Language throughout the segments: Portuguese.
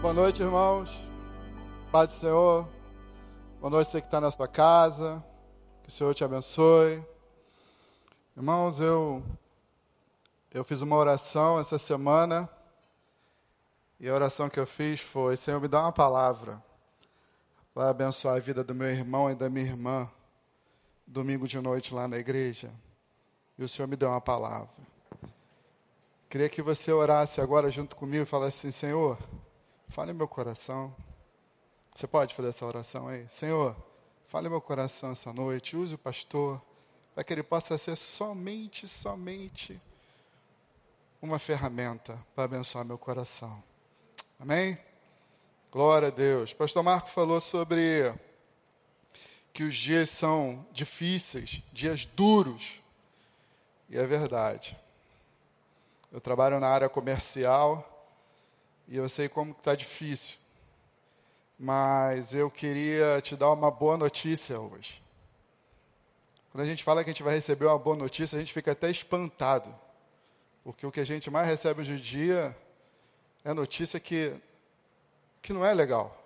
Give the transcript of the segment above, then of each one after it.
Boa noite, irmãos. Pai do Senhor. Boa noite, você que está na sua casa. Que o Senhor te abençoe. Irmãos, eu, eu fiz uma oração essa semana. E a oração que eu fiz foi: Senhor, me dá uma palavra para abençoar a vida do meu irmão e da minha irmã. Domingo de noite lá na igreja. E o Senhor me deu uma palavra. Queria que você orasse agora junto comigo e falasse assim: Senhor, fale meu coração. Você pode fazer essa oração aí? Senhor, fale meu coração essa noite. Use o pastor para que ele possa ser somente, somente uma ferramenta para abençoar meu coração. Amém? Glória a Deus. Pastor Marco falou sobre que os dias são difíceis, dias duros. E é verdade. Eu trabalho na área comercial e eu sei como está difícil. Mas eu queria te dar uma boa notícia hoje. Quando a gente fala que a gente vai receber uma boa notícia, a gente fica até espantado. Porque o que a gente mais recebe hoje em dia é notícia que, que não é legal.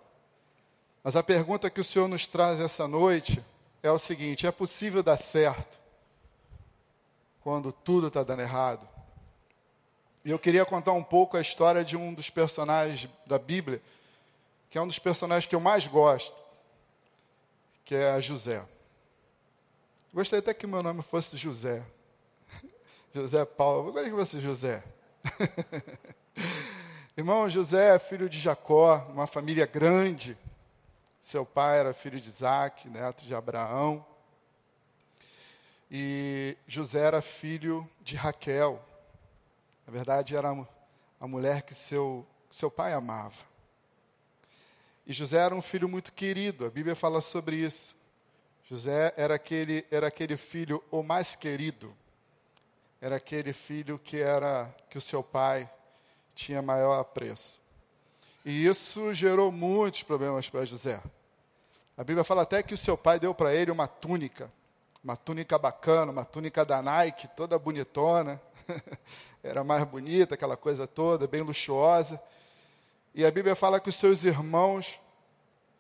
Mas a pergunta que o Senhor nos traz essa noite é o seguinte: é possível dar certo quando tudo está dando errado? E eu queria contar um pouco a história de um dos personagens da Bíblia, que é um dos personagens que eu mais gosto, que é José. Gostaria até que meu nome fosse José. José Paulo. Gostaria que fosse José. Irmão, José é filho de Jacó, uma família grande. Seu pai era filho de Isaac, neto de Abraão. E José era filho de Raquel, na verdade, era a mulher que seu, seu pai amava. E José era um filho muito querido, a Bíblia fala sobre isso. José era aquele, era aquele filho o mais querido. Era aquele filho que era que o seu pai tinha maior apreço. E isso gerou muitos problemas para José. A Bíblia fala até que o seu pai deu para ele uma túnica, uma túnica bacana, uma túnica da Nike, toda bonitona. era mais bonita, aquela coisa toda, bem luxuosa. E a Bíblia fala que os seus irmãos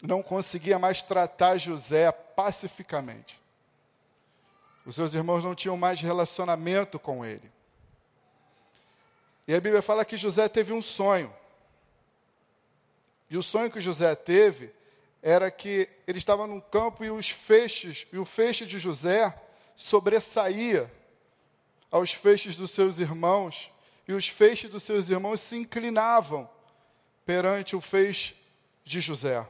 não conseguiam mais tratar José pacificamente. Os seus irmãos não tinham mais relacionamento com ele. E a Bíblia fala que José teve um sonho. E o sonho que José teve era que ele estava num campo e os feixes, e o feixe de José sobressaía aos feixes dos seus irmãos, e os feixes dos seus irmãos se inclinavam perante o feixe de José.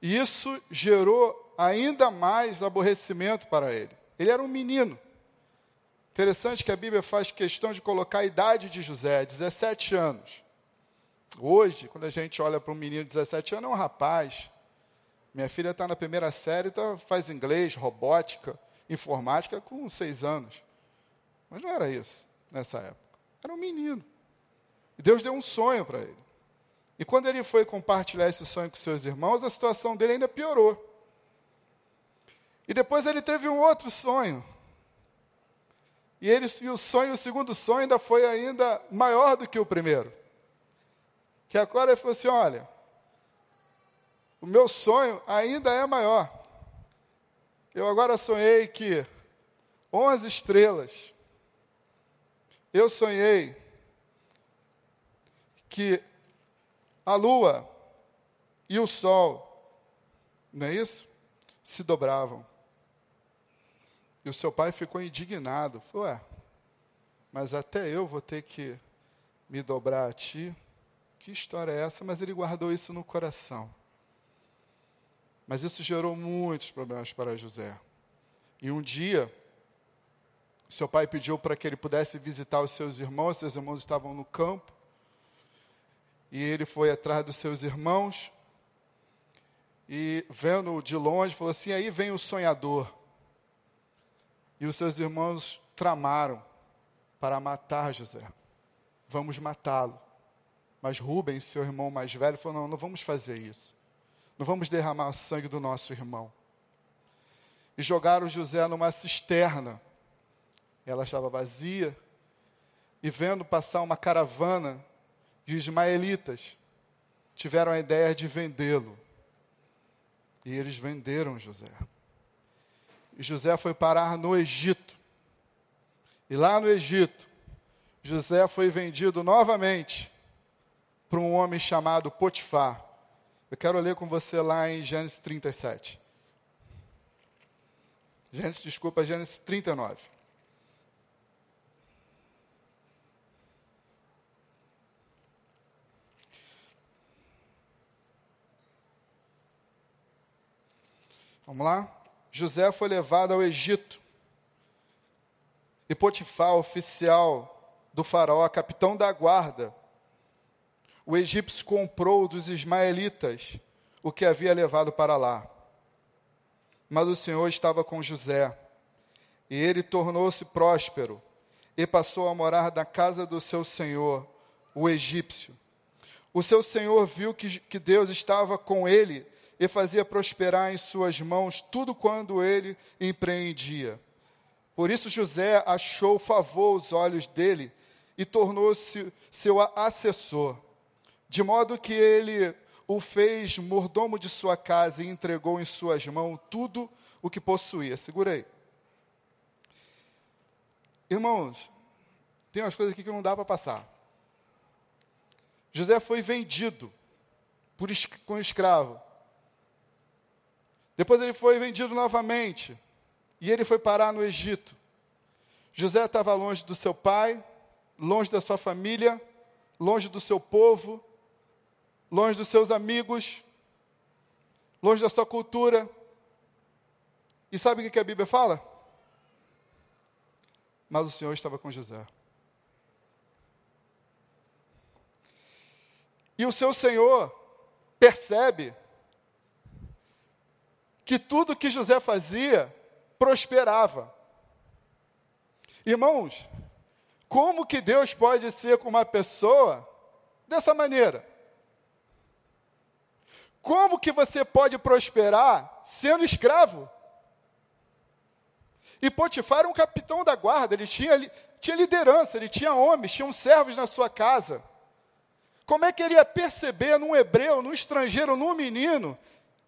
E isso gerou ainda mais aborrecimento para ele. Ele era um menino. Interessante que a Bíblia faz questão de colocar a idade de José, 17 anos. Hoje, quando a gente olha para um menino de 17 anos, é um rapaz. Minha filha está na primeira série, então faz inglês, robótica, informática com seis anos. Mas não era isso nessa época. Era um menino. E Deus deu um sonho para ele. E quando ele foi compartilhar esse sonho com seus irmãos, a situação dele ainda piorou. E depois ele teve um outro sonho. E, ele, e o sonho, o segundo sonho, ainda foi ainda maior do que o primeiro. Que agora ele falou assim: olha, o meu sonho ainda é maior. Eu agora sonhei que 11 estrelas eu sonhei que a lua e o sol, não é isso? Se dobravam. E o seu pai ficou indignado. Falou, ué, mas até eu vou ter que me dobrar a ti? Que história é essa? Mas ele guardou isso no coração. Mas isso gerou muitos problemas para José. E um dia, seu pai pediu para que ele pudesse visitar os seus irmãos, seus irmãos estavam no campo. E ele foi atrás dos seus irmãos. E vendo de longe, falou assim: aí vem o sonhador. E os seus irmãos tramaram para matar José. Vamos matá-lo. Mas Rubens, seu irmão mais velho, falou: não, não vamos fazer isso. Não vamos derramar o sangue do nosso irmão. E jogaram José numa cisterna ela estava vazia, e vendo passar uma caravana de ismaelitas, tiveram a ideia de vendê-lo. E eles venderam José. E José foi parar no Egito. E lá no Egito, José foi vendido novamente para um homem chamado Potifar. Eu quero ler com você lá em Gênesis 37. Gênesis, desculpa, Gênesis 39. Vamos lá? José foi levado ao Egito. E Potifar, oficial do faraó, capitão da guarda, o egípcio comprou dos ismaelitas o que havia levado para lá. Mas o Senhor estava com José, e ele tornou-se próspero, e passou a morar na casa do seu senhor, o egípcio. O seu senhor viu que, que Deus estava com ele e fazia prosperar em suas mãos tudo quando ele empreendia. Por isso José achou favor aos olhos dele e tornou-se seu assessor, de modo que ele o fez mordomo de sua casa e entregou em suas mãos tudo o que possuía. Segurei. Irmãos, tem umas coisas aqui que não dá para passar. José foi vendido por, com escravo. Depois ele foi vendido novamente. E ele foi parar no Egito. José estava longe do seu pai, longe da sua família, longe do seu povo, longe dos seus amigos, longe da sua cultura. E sabe o que a Bíblia fala? Mas o Senhor estava com José. E o seu Senhor percebe que tudo que José fazia prosperava. Irmãos, como que Deus pode ser com uma pessoa dessa maneira? Como que você pode prosperar sendo escravo? E Potifar era um capitão da guarda, ele tinha, tinha liderança, ele tinha homens, tinha servos na sua casa. Como é que ele ia perceber num hebreu, num estrangeiro, num menino,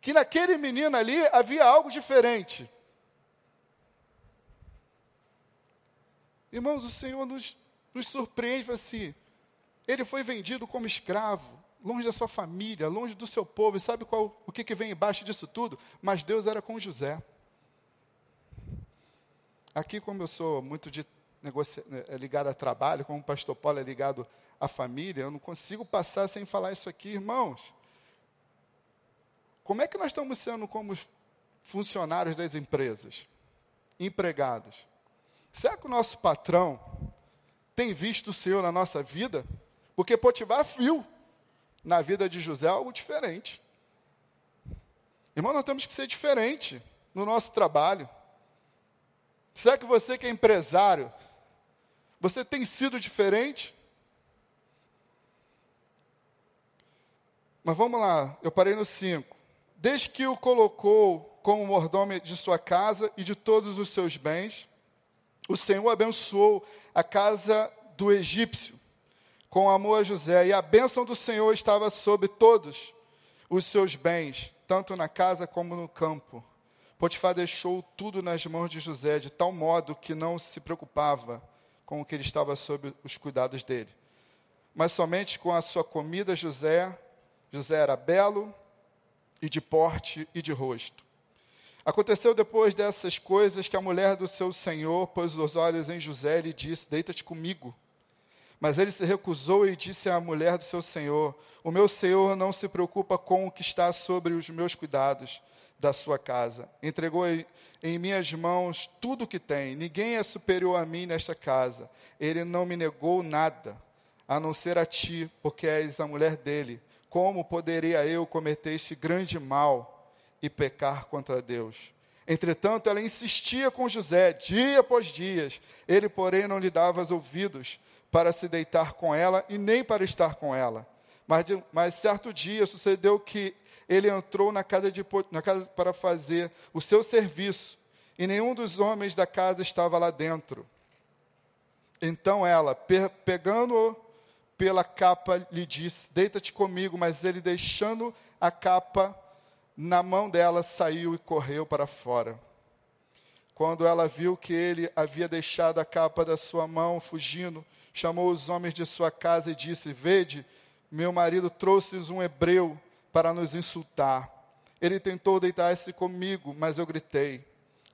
que naquele menino ali havia algo diferente. Irmãos, o Senhor nos, nos surpreende assim. Ele foi vendido como escravo, longe da sua família, longe do seu povo. E sabe qual, o que, que vem embaixo disso tudo? Mas Deus era com José. Aqui, como eu sou muito de negocia, é, ligado a trabalho, como o pastor Paulo é ligado à família, eu não consigo passar sem falar isso aqui, irmãos. Como é que nós estamos sendo como funcionários das empresas, empregados? Será que o nosso patrão tem visto o Senhor na nossa vida? Porque Potifar viu na vida de José algo diferente. Irmão, nós temos que ser diferente no nosso trabalho. Será que você que é empresário, você tem sido diferente? Mas vamos lá, eu parei no 5 desde que o colocou como mordomo de sua casa e de todos os seus bens, o Senhor abençoou a casa do egípcio com amor a José, e a bênção do Senhor estava sobre todos os seus bens, tanto na casa como no campo. Potifar deixou tudo nas mãos de José, de tal modo que não se preocupava com o que ele estava sob os cuidados dele. Mas somente com a sua comida, José, José era belo, e de porte e de rosto. Aconteceu depois dessas coisas que a mulher do seu senhor pôs os olhos em José e lhe disse: Deita-te comigo. Mas ele se recusou e disse à mulher do seu senhor: O meu senhor não se preocupa com o que está sobre os meus cuidados da sua casa. Entregou em minhas mãos tudo o que tem. Ninguém é superior a mim nesta casa. Ele não me negou nada, a não ser a ti, porque és a mulher dele como poderia eu cometer este grande mal e pecar contra Deus? Entretanto, ela insistia com José, dia após dia. Ele, porém, não lhe dava os ouvidos para se deitar com ela e nem para estar com ela. Mas, mas certo dia sucedeu que ele entrou na casa, de, na casa para fazer o seu serviço e nenhum dos homens da casa estava lá dentro. Então ela, pegando-o pela capa, lhe disse: Deita-te comigo. Mas ele, deixando a capa na mão dela, saiu e correu para fora. Quando ela viu que ele havia deixado a capa da sua mão, fugindo, chamou os homens de sua casa e disse: Vede, meu marido trouxe-nos um hebreu para nos insultar. Ele tentou deitar-se comigo, mas eu gritei.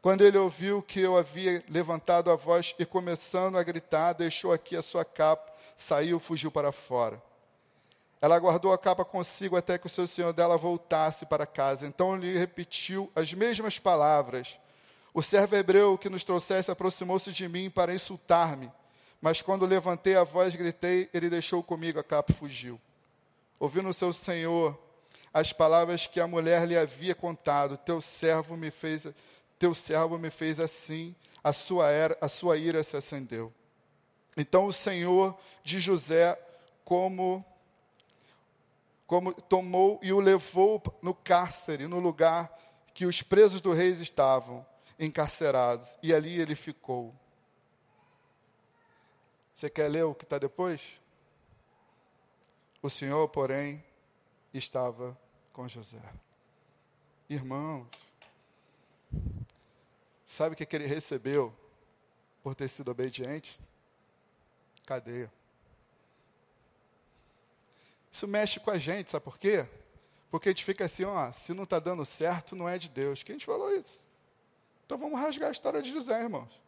Quando ele ouviu que eu havia levantado a voz e começando a gritar, deixou aqui a sua capa, saiu, fugiu para fora. Ela guardou a capa consigo até que o seu senhor dela voltasse para casa. Então lhe repetiu as mesmas palavras. O servo hebreu que nos trouxesse aproximou-se de mim para insultar-me. Mas quando levantei a voz, gritei, ele deixou comigo a capa fugiu. Ouvindo o seu senhor as palavras que a mulher lhe havia contado, teu servo me fez teu servo me fez assim, a sua, era, a sua ira se acendeu. Então o Senhor de José, como, como tomou e o levou no cárcere, no lugar que os presos do rei estavam encarcerados, e ali ele ficou. Você quer ler o que está depois? O Senhor, porém, estava com José. Irmãos, Sabe o que, que ele recebeu por ter sido obediente? Cadeia. Isso mexe com a gente, sabe por quê? Porque a gente fica assim, ó, se não está dando certo, não é de Deus. Quem te falou isso? Então vamos rasgar a história de José, irmãos.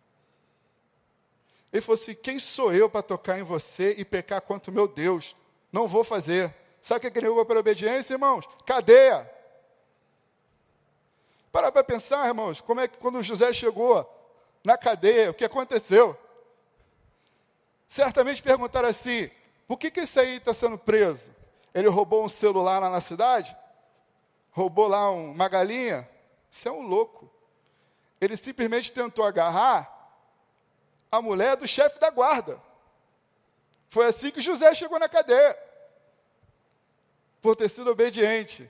Ele falou assim: quem sou eu para tocar em você e pecar contra o meu Deus? Não vou fazer. Sabe o que ele levou para obediência, irmãos? Cadeia. Para para pensar, irmãos, como é que quando José chegou na cadeia, o que aconteceu? Certamente perguntaram assim: por que, que esse aí está sendo preso? Ele roubou um celular lá na cidade? Roubou lá um, uma galinha? Isso é um louco. Ele simplesmente tentou agarrar a mulher do chefe da guarda. Foi assim que José chegou na cadeia, por ter sido obediente.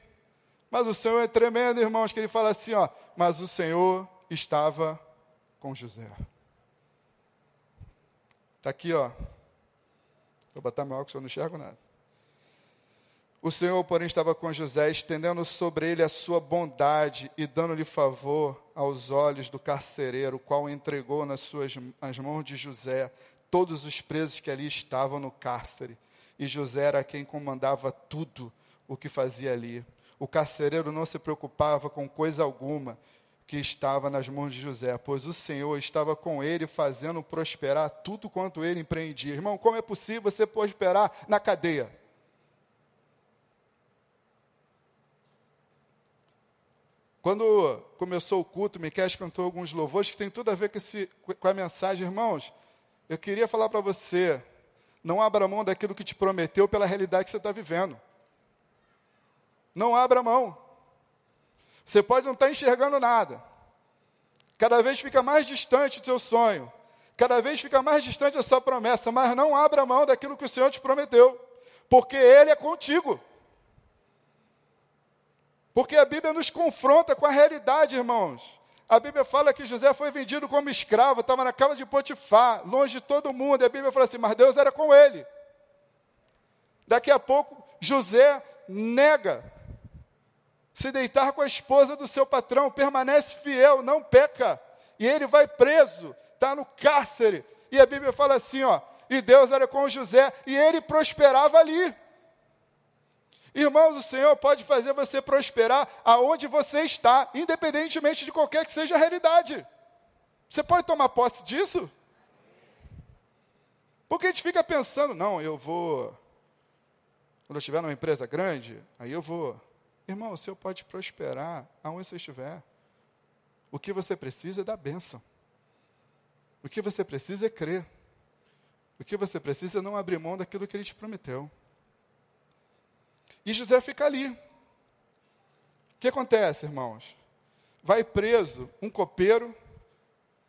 Mas o Senhor é tremendo, irmãos, que ele fala assim, ó, mas o Senhor estava com José. Está aqui, ó. Vou botar meu óculos, eu não enxergo nada. O Senhor, porém, estava com José, estendendo sobre ele a sua bondade e dando-lhe favor aos olhos do carcereiro, o qual entregou nas suas as mãos de José todos os presos que ali estavam no cárcere. E José era quem comandava tudo o que fazia ali o carcereiro não se preocupava com coisa alguma que estava nas mãos de José, pois o Senhor estava com ele, fazendo prosperar tudo quanto ele empreendia. Irmão, como é possível você prosperar na cadeia? Quando começou o culto, Miquel cantou alguns louvores que tem tudo a ver com, esse, com a mensagem. Irmãos, eu queria falar para você, não abra mão daquilo que te prometeu pela realidade que você está vivendo. Não abra mão. Você pode não estar enxergando nada. Cada vez fica mais distante o seu sonho. Cada vez fica mais distante a sua promessa. Mas não abra mão daquilo que o Senhor te prometeu. Porque Ele é contigo. Porque a Bíblia nos confronta com a realidade, irmãos. A Bíblia fala que José foi vendido como escravo, estava na casa de Potifar, longe de todo mundo. E a Bíblia fala assim: mas Deus era com ele. Daqui a pouco, José nega se deitar com a esposa do seu patrão, permanece fiel, não peca. E ele vai preso, está no cárcere. E a Bíblia fala assim, ó, e Deus era com José, e ele prosperava ali. Irmãos, o Senhor pode fazer você prosperar aonde você está, independentemente de qualquer que seja a realidade. Você pode tomar posse disso? Porque a gente fica pensando, não, eu vou. Quando eu estiver numa empresa grande, aí eu vou Irmão, o Senhor pode prosperar aonde você estiver. O que você precisa é da bênção. O que você precisa é crer. O que você precisa é não abrir mão daquilo que ele te prometeu. E José fica ali. O que acontece, irmãos? Vai preso um copeiro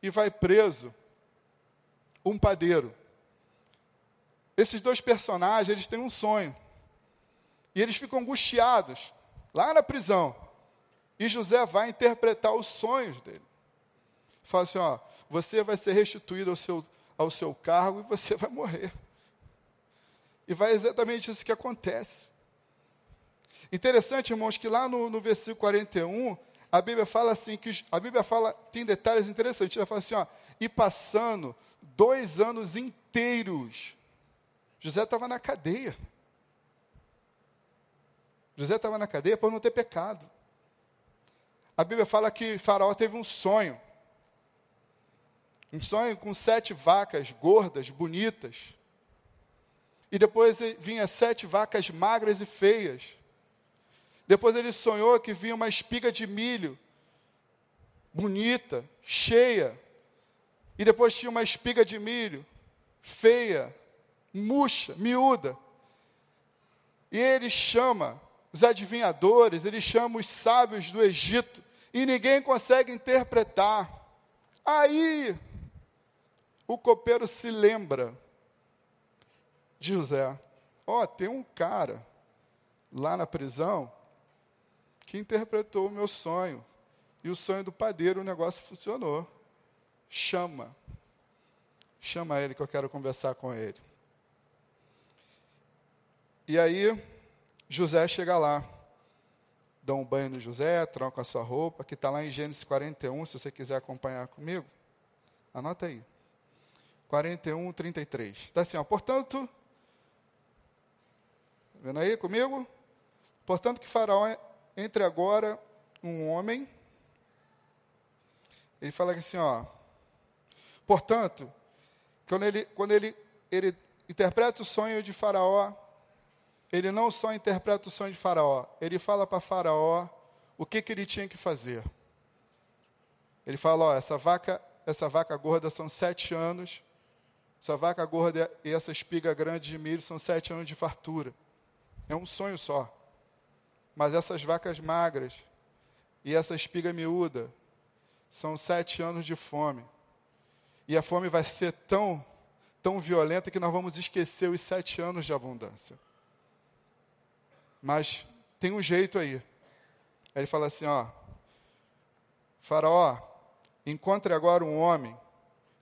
e vai preso um padeiro. Esses dois personagens, eles têm um sonho. E eles ficam angustiados lá na prisão. E José vai interpretar os sonhos dele. Fala assim: ó, você vai ser restituído ao seu, ao seu cargo e você vai morrer. E vai exatamente isso que acontece. Interessante, irmãos, que lá no, no versículo 41, a Bíblia fala assim, que a Bíblia fala, tem detalhes interessantes, ela fala assim, ó, e passando dois anos inteiros, José estava na cadeia. José estava na cadeia por não ter pecado. A Bíblia fala que Faraó teve um sonho. Um sonho com sete vacas gordas, bonitas. E depois vinha sete vacas magras e feias. Depois ele sonhou que vinha uma espiga de milho, bonita, cheia. E depois tinha uma espiga de milho, feia, murcha, miúda. E ele chama os adivinhadores, ele chama os sábios do Egito, e ninguém consegue interpretar. Aí, o copeiro se lembra de José. Ó, oh, tem um cara lá na prisão que interpretou o meu sonho. E o sonho do padeiro, o negócio funcionou. Chama. Chama ele que eu quero conversar com ele. E aí, José chega lá. Dá um banho no José, troca a sua roupa, que está lá em Gênesis 41, se você quiser acompanhar comigo. Anota aí. 41, 33. Está assim, ó. Portanto, tá vendo aí comigo? Portanto, que Faraó entre agora um homem. Ele fala assim, ó. Portanto, quando ele, quando ele, ele interpreta o sonho de Faraó, ele não só interpreta o sonho de Faraó, ele fala para Faraó o que, que ele tinha que fazer. Ele fala: ó, essa vaca, essa vaca gorda são sete anos essa vaca gorda e essa espiga grande de milho são sete anos de fartura. É um sonho só. Mas essas vacas magras e essa espiga miúda são sete anos de fome. E a fome vai ser tão, tão violenta que nós vamos esquecer os sete anos de abundância. Mas tem um jeito aí. Ele fala assim: ó, Faraó, encontre agora um homem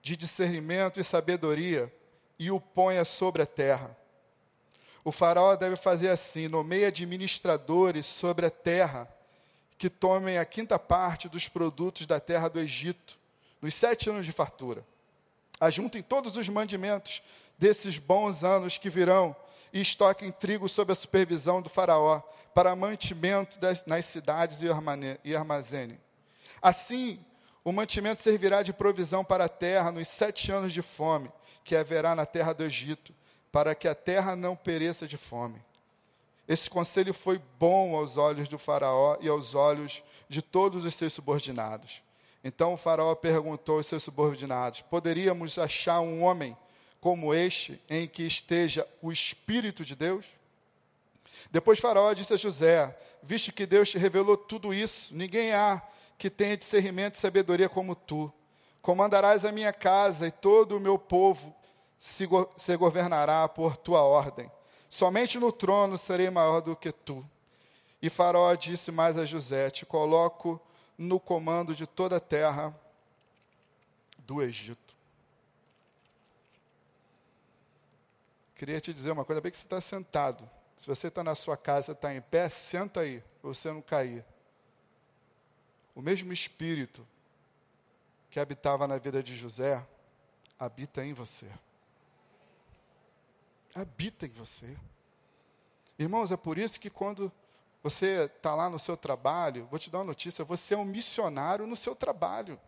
de discernimento e sabedoria e o ponha sobre a terra. O faraó deve fazer assim: nomeie administradores sobre a terra que tomem a quinta parte dos produtos da terra do Egito, nos sete anos de fartura. Ajuntem todos os mandimentos desses bons anos que virão e estoquem trigo sob a supervisão do faraó, para mantimento das, nas cidades e armazene. Assim, o mantimento servirá de provisão para a terra nos sete anos de fome que haverá na terra do Egito, para que a terra não pereça de fome. Esse conselho foi bom aos olhos do Faraó e aos olhos de todos os seus subordinados. Então o Faraó perguntou aos seus subordinados: Poderíamos achar um homem como este, em que esteja o Espírito de Deus? Depois Faraó disse a José: Visto que Deus te revelou tudo isso, ninguém há que tenha discernimento e sabedoria como tu. Comandarás a minha casa e todo o meu povo se, go se governará por tua ordem. Somente no trono serei maior do que tu. E Faraó disse mais a José: Te coloco no comando de toda a terra do Egito. Queria te dizer uma coisa, bem que você está sentado. Se você está na sua casa, está em pé, senta aí, para você não cair o mesmo Espírito que habitava na vida de José, habita em você. Habita em você. Irmãos, é por isso que quando você está lá no seu trabalho, vou te dar uma notícia: você é um missionário no seu trabalho.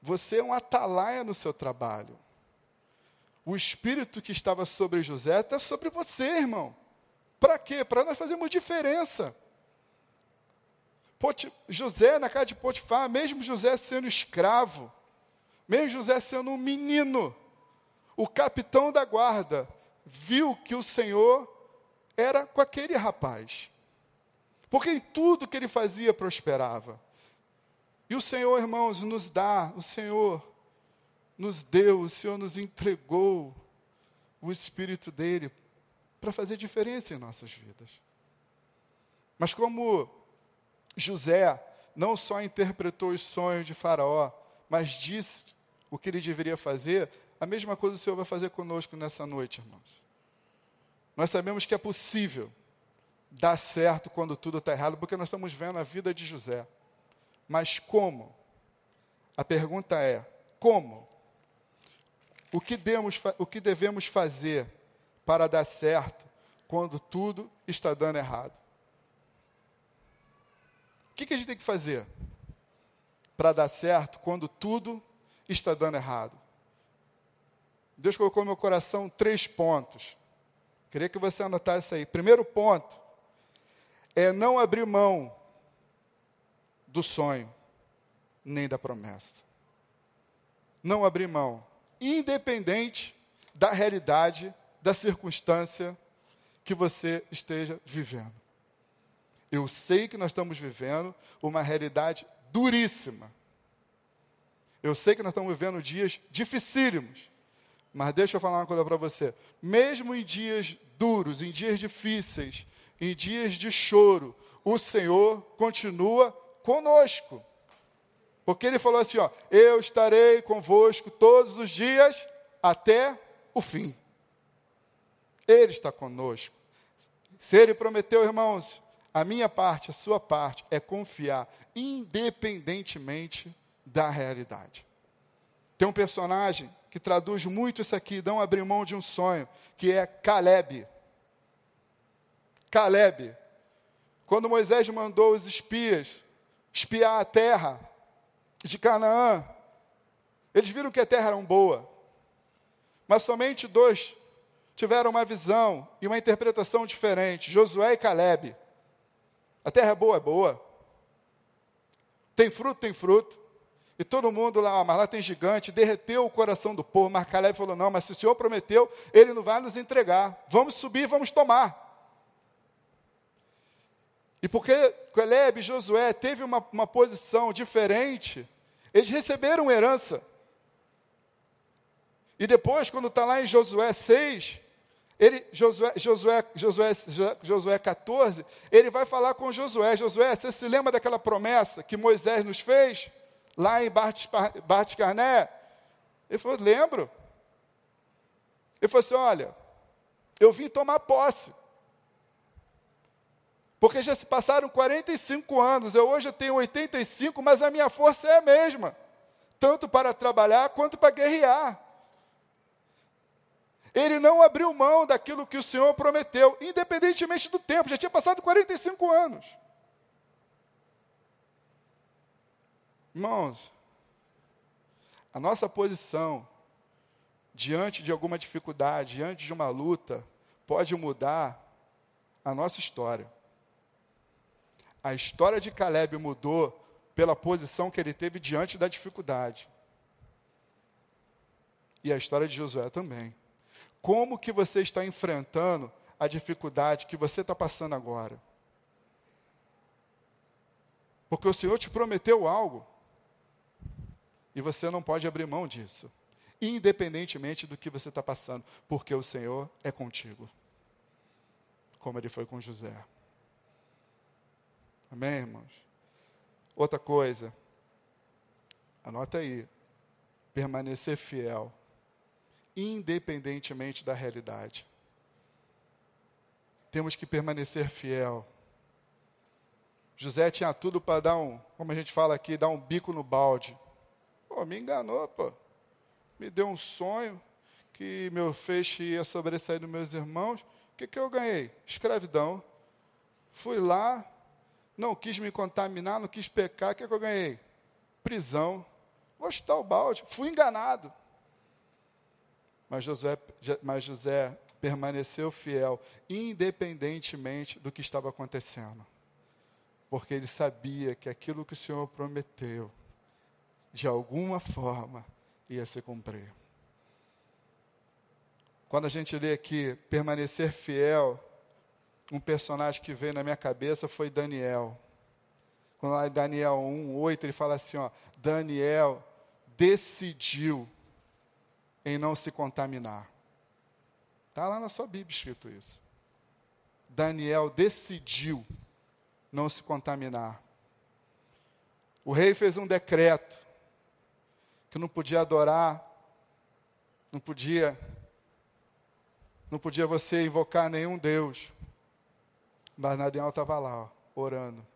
Você é um atalaia no seu trabalho. O espírito que estava sobre José está sobre você, irmão. Para quê? Para nós fazermos diferença. José na casa de Potifar, mesmo José sendo escravo, mesmo José sendo um menino, o capitão da guarda viu que o Senhor era com aquele rapaz. Porque em tudo que ele fazia prosperava. E o Senhor, irmãos, nos dá, o Senhor nos deu, o Senhor nos entregou o Espírito dele para fazer diferença em nossas vidas. Mas como José não só interpretou os sonhos de Faraó, mas disse o que ele deveria fazer, a mesma coisa o Senhor vai fazer conosco nessa noite, irmãos. Nós sabemos que é possível dar certo quando tudo está errado, porque nós estamos vendo a vida de José. Mas como? A pergunta é: como? O que, demos, o que devemos fazer para dar certo quando tudo está dando errado? O que, que a gente tem que fazer para dar certo quando tudo está dando errado? Deus colocou no meu coração três pontos. Queria que você anotasse aí. Primeiro ponto é não abrir mão do sonho, nem da promessa. Não abrir mão, independente da realidade, da circunstância que você esteja vivendo. Eu sei que nós estamos vivendo uma realidade duríssima. Eu sei que nós estamos vivendo dias dificílimos. Mas deixa eu falar uma coisa para você. Mesmo em dias duros, em dias difíceis, em dias de choro, o Senhor continua conosco. Porque ele falou assim, ó: "Eu estarei convosco todos os dias até o fim". Ele está conosco. Se ele prometeu, irmãos, a minha parte, a sua parte é confiar independentemente da realidade. Tem um personagem que traduz muito isso aqui, não abrir mão de um sonho, que é Caleb. Caleb. Quando Moisés mandou os espias espiar a terra de Canaã, eles viram que a terra era boa. Mas somente dois tiveram uma visão e uma interpretação diferente: Josué e Caleb. A terra é boa, é boa. Tem fruto, tem fruto. E todo mundo lá, mas lá tem gigante, derreteu o coração do povo. Mas Caleb falou: não, mas se o Senhor prometeu, ele não vai nos entregar. Vamos subir, vamos tomar. E porque Caleb e Josué teve uma, uma posição diferente, eles receberam herança. E depois, quando está lá em Josué 6, ele, Josué, Josué, Josué, Josué 14, ele vai falar com Josué: Josué, você se lembra daquela promessa que Moisés nos fez? lá em Bart Carné? Ele falou, lembro. Ele falou assim, olha, eu vim tomar posse. Porque já se passaram 45 anos, eu hoje tenho 85, mas a minha força é a mesma. Tanto para trabalhar quanto para guerrear. Ele não abriu mão daquilo que o Senhor prometeu, independentemente do tempo, já tinha passado 45 anos. Irmãos, a nossa posição diante de alguma dificuldade, diante de uma luta, pode mudar a nossa história. A história de Caleb mudou pela posição que ele teve diante da dificuldade. E a história de Josué também. Como que você está enfrentando a dificuldade que você está passando agora? Porque o Senhor te prometeu algo. E você não pode abrir mão disso, independentemente do que você está passando, porque o Senhor é contigo, como ele foi com José. Amém, irmãos? Outra coisa, anota aí, permanecer fiel, independentemente da realidade. Temos que permanecer fiel. José tinha tudo para dar um, como a gente fala aqui, dar um bico no balde. Pô, me enganou, pô. Me deu um sonho que meu feixe ia sobressair dos meus irmãos. O que, que eu ganhei? Escravidão. Fui lá, não quis me contaminar, não quis pecar. O que, que eu ganhei? Prisão. Vou chutar o balde. Fui enganado. Mas José, mas José permaneceu fiel, independentemente do que estava acontecendo. Porque ele sabia que aquilo que o Senhor prometeu de alguma forma, ia se cumprir. Quando a gente lê aqui, permanecer fiel, um personagem que veio na minha cabeça foi Daniel. Quando lá em Daniel 1, 8, ele fala assim: ó, Daniel decidiu em não se contaminar. Está lá na sua Bíblia escrito isso. Daniel decidiu não se contaminar. O rei fez um decreto que não podia adorar, não podia não podia você invocar nenhum Deus. Mas Daniel estava lá, ó, orando.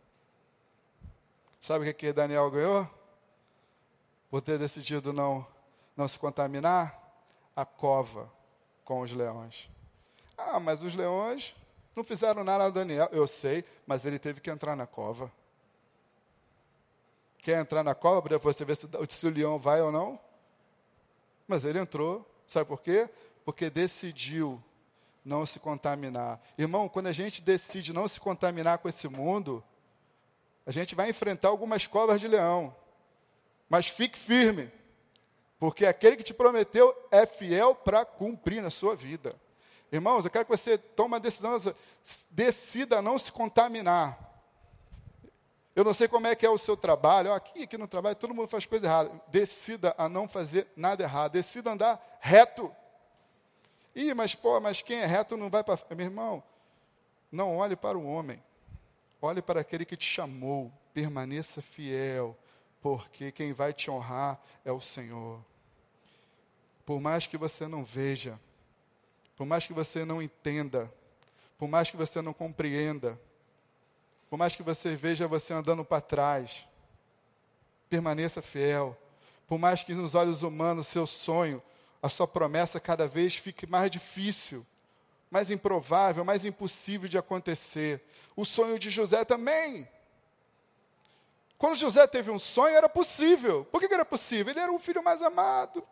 Sabe o que, que Daniel ganhou? Por ter decidido não, não se contaminar? A cova com os leões. Ah, mas os leões não fizeram nada a Daniel. Eu sei, mas ele teve que entrar na cova. Quer entrar na cova para você ver se, se o leão vai ou não? Mas ele entrou. Sabe por quê? Porque decidiu não se contaminar. Irmão, quando a gente decide não se contaminar com esse mundo, a gente vai enfrentar algumas covas de leão. Mas fique firme, porque aquele que te prometeu é fiel para cumprir na sua vida. Irmãos, eu quero que você tome a decisão, decida não se contaminar. Eu não sei como é que é o seu trabalho. Aqui, aqui no trabalho, todo mundo faz coisa errada. Decida a não fazer nada errado. Decida andar reto. Ih, mas pô, mas quem é reto não vai para. Meu irmão, não olhe para o homem. Olhe para aquele que te chamou. Permaneça fiel, porque quem vai te honrar é o Senhor. Por mais que você não veja, por mais que você não entenda, por mais que você não compreenda, por mais que você veja você andando para trás, permaneça fiel. Por mais que nos olhos humanos seu sonho, a sua promessa cada vez fique mais difícil, mais improvável, mais impossível de acontecer. O sonho de José também. Quando José teve um sonho, era possível. Por que, que era possível? Ele era o filho mais amado.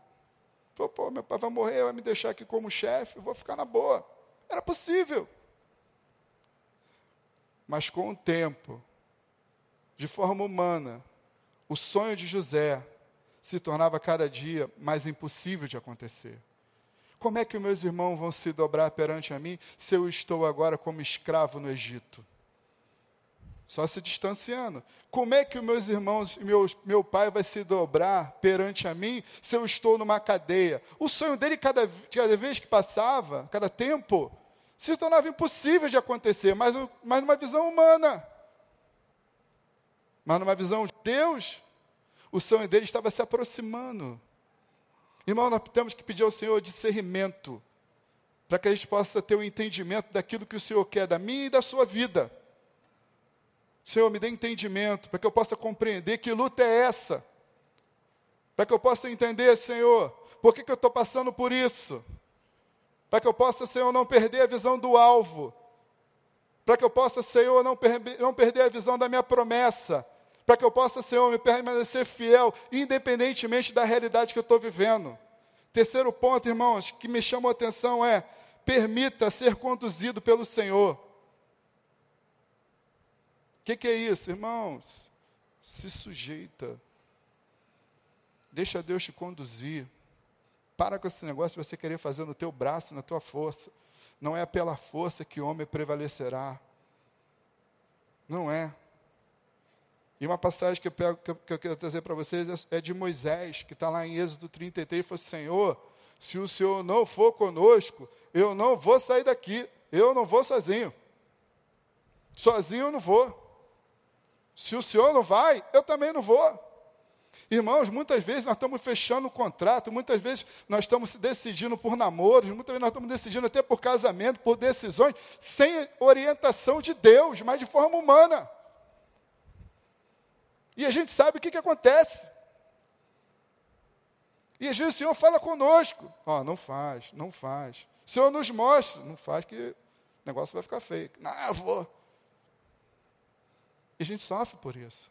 Falou, pô, meu pai vai morrer, vai me deixar aqui como chefe, vou ficar na boa. Era possível. Mas com o tempo, de forma humana, o sonho de José se tornava cada dia mais impossível de acontecer. Como é que meus irmãos vão se dobrar perante a mim se eu estou agora como escravo no Egito? Só se distanciando. Como é que meus irmãos e meu, meu pai vai se dobrar perante a mim se eu estou numa cadeia? O sonho dele, cada, cada vez que passava, cada tempo, se tornava impossível de acontecer, mas, mas numa visão humana. Mas numa visão de Deus, o sonho dele estava se aproximando. Irmão, nós temos que pedir ao Senhor discernimento, para que a gente possa ter o um entendimento daquilo que o Senhor quer da minha e da sua vida. Senhor, me dê entendimento, para que eu possa compreender que luta é essa. Para que eu possa entender, Senhor, por que, que eu estou passando por isso para que eu possa, Senhor, não perder a visão do alvo, para que eu possa, Senhor, não, per não perder a visão da minha promessa, para que eu possa, Senhor, me permanecer fiel, independentemente da realidade que eu estou vivendo. Terceiro ponto, irmãos, que me chamou a atenção é: permita ser conduzido pelo Senhor. O que, que é isso, irmãos? Se sujeita. Deixa Deus te conduzir. Para com esse negócio de você querer fazer no teu braço, na tua força. Não é pela força que o homem prevalecerá. Não é. E uma passagem que eu, pego, que eu, que eu quero trazer para vocês é, é de Moisés, que está lá em Êxodo 33, ele falou, Senhor, se o Senhor não for conosco, eu não vou sair daqui, eu não vou sozinho. Sozinho eu não vou. Se o Senhor não vai, eu também não vou. Irmãos, muitas vezes nós estamos fechando o contrato, muitas vezes nós estamos decidindo por namoros, muitas vezes nós estamos decidindo até por casamento, por decisões, sem orientação de Deus, mas de forma humana. E a gente sabe o que, que acontece. E às vezes o Senhor fala conosco: Ó, oh, não faz, não faz. O Senhor nos mostra, não faz que o negócio vai ficar feio. Não, eu vou. E a gente sofre por isso.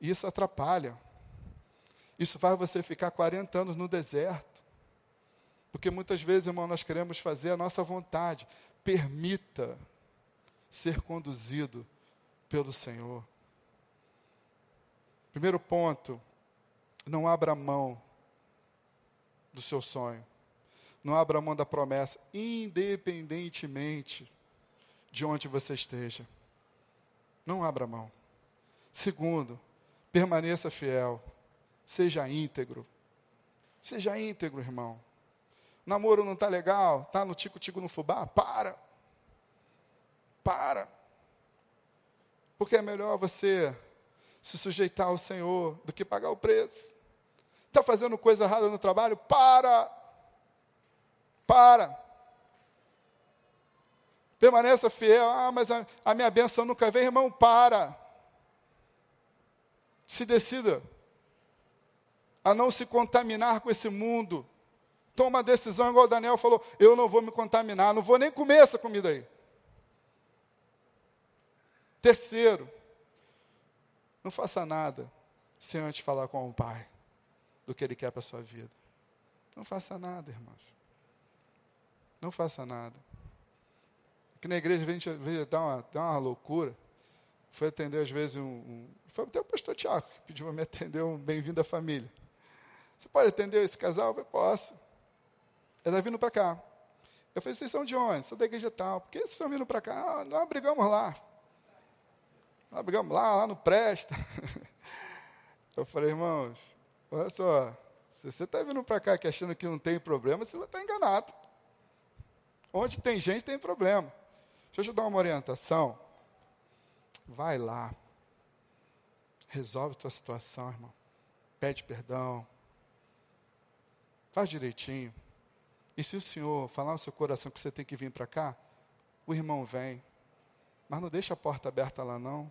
E isso atrapalha. Isso faz você ficar 40 anos no deserto. Porque muitas vezes, irmão, nós queremos fazer a nossa vontade. Permita ser conduzido pelo Senhor. Primeiro ponto, não abra mão do seu sonho. Não abra mão da promessa, independentemente de onde você esteja. Não abra mão. Segundo, permaneça fiel. Seja íntegro. Seja íntegro, irmão. namoro não está legal, está no tico-tico no fubá? Para. Para. Porque é melhor você se sujeitar ao Senhor do que pagar o preço. Está fazendo coisa errada no trabalho? Para. Para. Permaneça fiel. Ah, mas a, a minha bênção nunca vem, irmão, para. Se decida a não se contaminar com esse mundo. Toma a decisão, igual o Daniel falou: eu não vou me contaminar, não vou nem comer essa comida aí. Terceiro, não faça nada sem antes falar com o Pai do que Ele quer para a sua vida. Não faça nada, irmãos. Não faça nada. Aqui na igreja a gente vê dá uma, uma loucura. Foi atender às vezes um, um. Foi até o pastor Tiago que pediu para me atender um bem-vindo à família. Você pode atender esse casal? Eu posso. Ele está vindo para cá. Eu falei, vocês são de onde? Sou da igreja tal. Por que vocês estão vindo para cá? Ah, nós brigamos lá. Nós brigamos lá, lá no Presta. Eu falei, irmãos, olha só, se você está vindo para cá aqui achando que não tem problema, você estar enganado. Onde tem gente, tem problema. Deixa eu te dar uma orientação. Vai lá. Resolve tua situação, irmão. Pede perdão. Faz direitinho. E se o Senhor falar no seu coração que você tem que vir para cá, o irmão vem. Mas não deixa a porta aberta lá, não.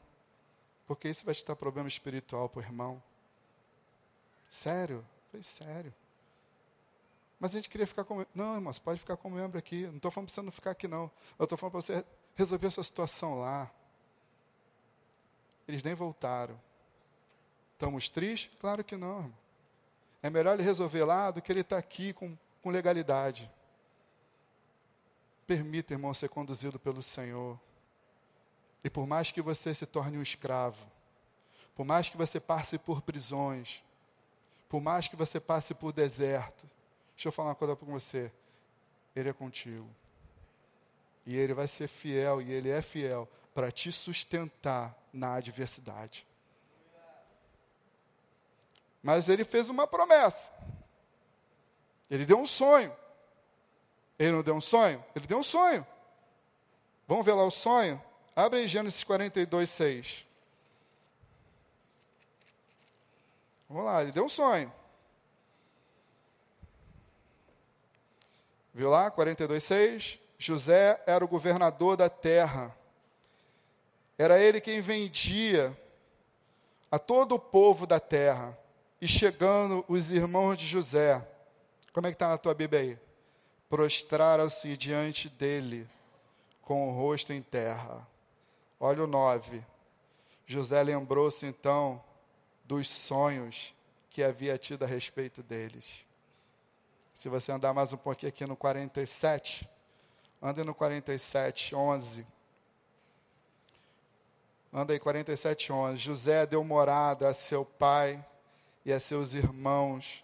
Porque isso vai te dar problema espiritual para o irmão. Sério? Falei, sério. Mas a gente queria ficar com. Não, irmão, você pode ficar como membro aqui. Não estou falando para você não ficar aqui, não. Eu estou falando para você resolver a sua situação lá. Eles nem voltaram. Estamos tristes? Claro que não, irmão. É melhor ele resolver lá do que ele estar tá aqui com, com legalidade. Permita, irmão, ser conduzido pelo Senhor. E por mais que você se torne um escravo, por mais que você passe por prisões, por mais que você passe por deserto, deixa eu falar uma coisa para você. Ele é contigo. E ele vai ser fiel, e ele é fiel para te sustentar na adversidade. Mas ele fez uma promessa. Ele deu um sonho. Ele não deu um sonho? Ele deu um sonho. Vamos ver lá o sonho? Abre em Gênesis 42, 6. Vamos lá, ele deu um sonho. Viu lá, 42, 6? José era o governador da terra. Era ele quem vendia a todo o povo da terra e chegando os irmãos de José, como é que está na tua Bíblia aí? Prostraram-se diante dele, com o rosto em terra. Olha o 9. José lembrou-se então dos sonhos que havia tido a respeito deles. Se você andar mais um pouquinho aqui no 47, ande no 47, 11. Anda aí, 47, 11. José deu morada a seu pai e a seus irmãos,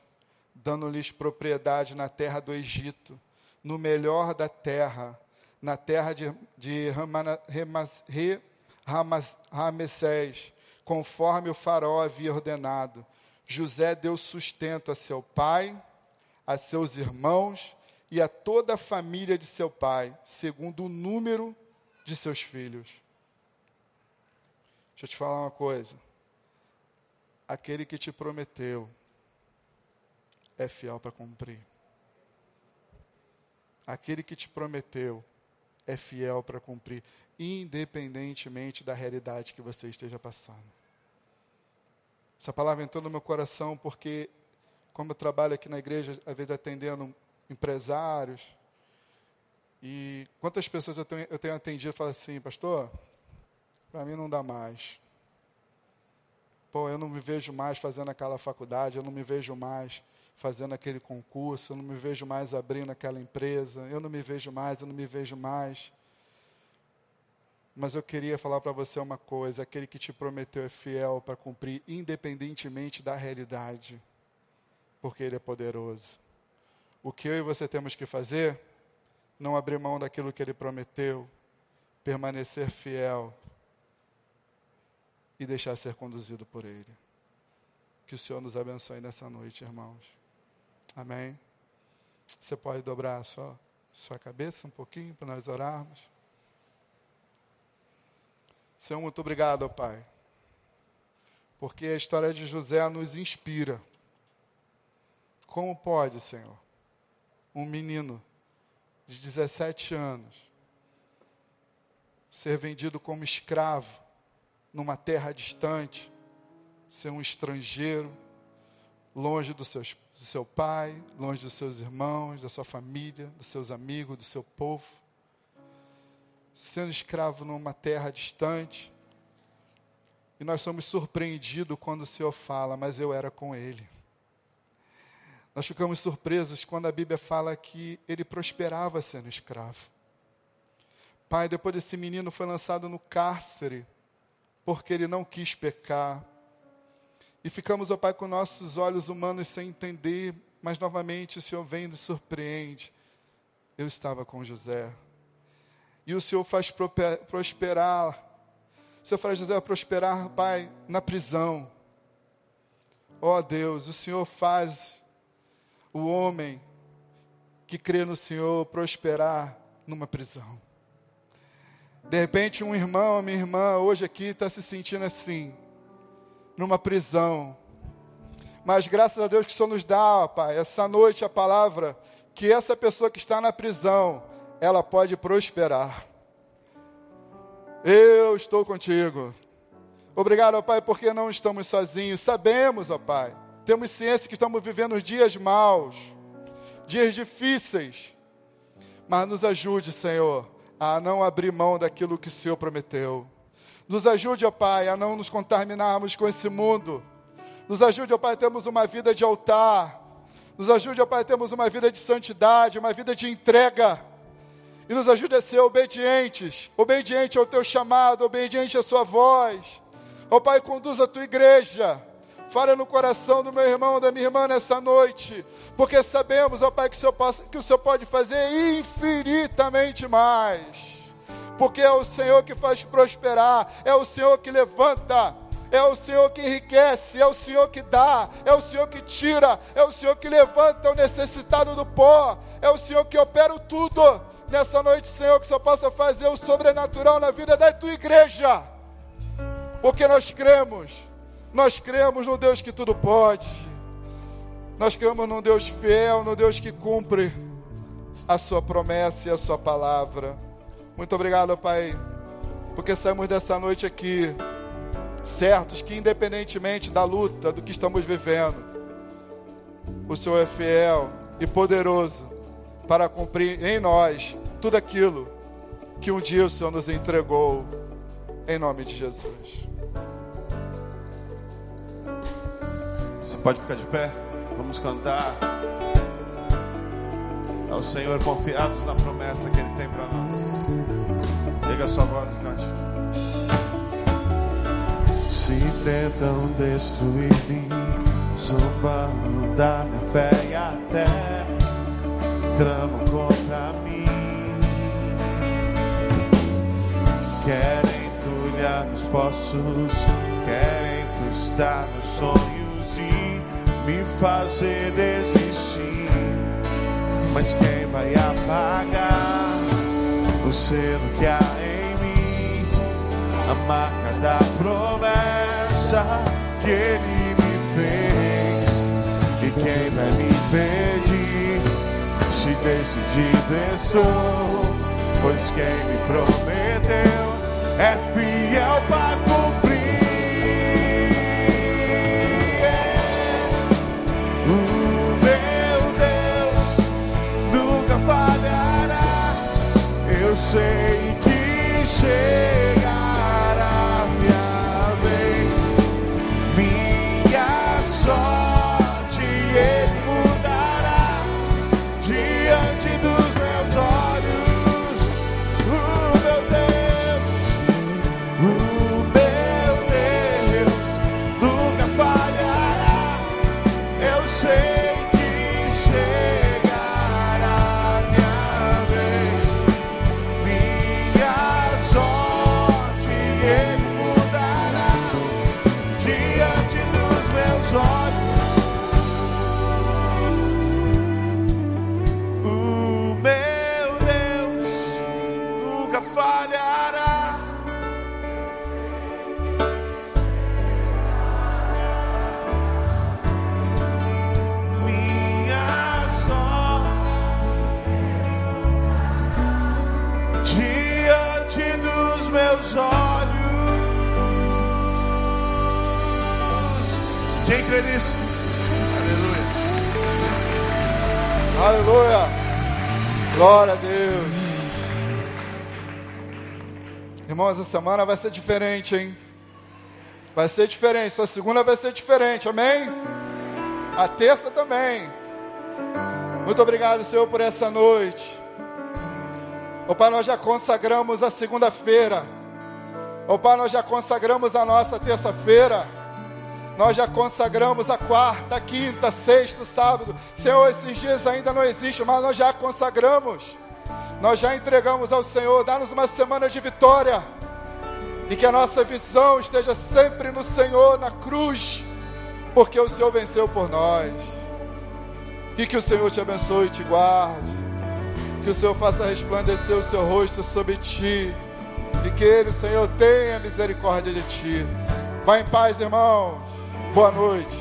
dando-lhes propriedade na terra do Egito, no melhor da terra, na terra de, de Ramessés, conforme o faraó havia ordenado. José deu sustento a seu pai, a seus irmãos e a toda a família de seu pai, segundo o número de seus filhos. Deixa eu te falar uma coisa aquele que te prometeu é fiel para cumprir. Aquele que te prometeu é fiel para cumprir, independentemente da realidade que você esteja passando. Essa palavra entrou no meu coração porque, como eu trabalho aqui na igreja, às vezes atendendo empresários, e quantas pessoas eu tenho, eu tenho atendido e falo assim, pastor, para mim não dá mais. Pô, eu não me vejo mais fazendo aquela faculdade, eu não me vejo mais fazendo aquele concurso, eu não me vejo mais abrindo aquela empresa, eu não me vejo mais, eu não me vejo mais. Mas eu queria falar para você uma coisa: aquele que te prometeu é fiel para cumprir, independentemente da realidade, porque Ele é poderoso. O que eu e você temos que fazer? Não abrir mão daquilo que Ele prometeu, permanecer fiel e deixar ser conduzido por Ele. Que o Senhor nos abençoe nessa noite, irmãos. Amém. Você pode dobrar a sua, sua cabeça um pouquinho para nós orarmos. Senhor, muito obrigado, Pai. Porque a história de José nos inspira. Como pode, Senhor, um menino de 17 anos ser vendido como escravo numa terra distante, ser um estrangeiro, longe do, seus, do seu pai, longe dos seus irmãos, da sua família, dos seus amigos, do seu povo, sendo escravo numa terra distante. E nós somos surpreendidos quando o Senhor fala, mas eu era com ele. Nós ficamos surpresos quando a Bíblia fala que ele prosperava sendo escravo. Pai, depois desse menino foi lançado no cárcere, porque ele não quis pecar. E ficamos, ó Pai, com nossos olhos humanos sem entender, mas novamente o Senhor vem e nos surpreende. Eu estava com José. E o Senhor faz prosperar. O Senhor faz José prosperar, Pai, na prisão. Ó Deus, o Senhor faz o homem que crê no Senhor prosperar numa prisão. De repente, um irmão, uma irmã, hoje aqui está se sentindo assim, numa prisão. Mas graças a Deus que o Senhor nos dá, Pai, essa noite a palavra que essa pessoa que está na prisão, ela pode prosperar. Eu estou contigo. Obrigado, ó Pai, porque não estamos sozinhos. Sabemos, ó Pai, temos ciência que estamos vivendo dias maus, dias difíceis. Mas nos ajude, Senhor, a não abrir mão daquilo que o Senhor prometeu. Nos ajude, ó Pai, a não nos contaminarmos com esse mundo. Nos ajude, ó Pai, a termos uma vida de altar. Nos ajude, ó Pai, a termos uma vida de santidade, uma vida de entrega. E nos ajude a ser obedientes, obediente ao teu chamado, obediente à sua voz. Ó Pai, conduza a tua igreja Fala no coração do meu irmão, da minha irmã nessa noite, porque sabemos, ó Pai, que o Senhor, que o Senhor pode fazer infinitamente mais. Porque é o Senhor que faz prosperar, é o Senhor que levanta, é o Senhor que enriquece, é o Senhor que dá, é o Senhor que tira, é o Senhor que levanta o necessitado do pó, é o Senhor que opera tudo. Nessa noite, Senhor, que Senhor possa fazer o sobrenatural na vida da tua igreja, porque nós cremos nós cremos no Deus que tudo pode. Nós cremos num Deus fiel, no Deus que cumpre a sua promessa e a sua palavra. Muito obrigado, Pai, porque saímos dessa noite aqui certos que independentemente da luta, do que estamos vivendo, o Senhor é fiel e poderoso para cumprir em nós tudo aquilo que um dia o Senhor nos entregou, em nome de Jesus. Você pode ficar de pé? Vamos cantar ao Senhor confiados na promessa que Ele tem para nós. Liga sua voz e cante. Se tentam destruir-me, zombando da minha fé e até tramam contra mim, querem entulhar meus poços, querem frustrar meus sonhos me fazer desistir. Mas quem vai apagar o selo que há em mim? A marca da promessa que ele me fez. E quem vai me impedir? Se decidido estou, pois quem me prometeu é fiel que crê nisso? Aleluia. Aleluia. Glória a Deus. Irmãos, essa semana vai ser diferente, hein? Vai ser diferente. Sua segunda vai ser diferente, amém? A terça também. Muito obrigado, Senhor, por essa noite. Ô Pai, nós já consagramos a segunda-feira. Ô Pai, nós já consagramos a nossa terça-feira. Nós já consagramos a quarta, a quinta, sexta, sábado. Senhor, esses dias ainda não existem, mas nós já consagramos. Nós já entregamos ao Senhor. Dá-nos uma semana de vitória. E que a nossa visão esteja sempre no Senhor, na cruz. Porque o Senhor venceu por nós. E que o Senhor te abençoe e te guarde. Que o Senhor faça resplandecer o seu rosto sobre ti. E que Ele, Senhor, tenha misericórdia de ti. Vá em paz, irmãos. Boa noite.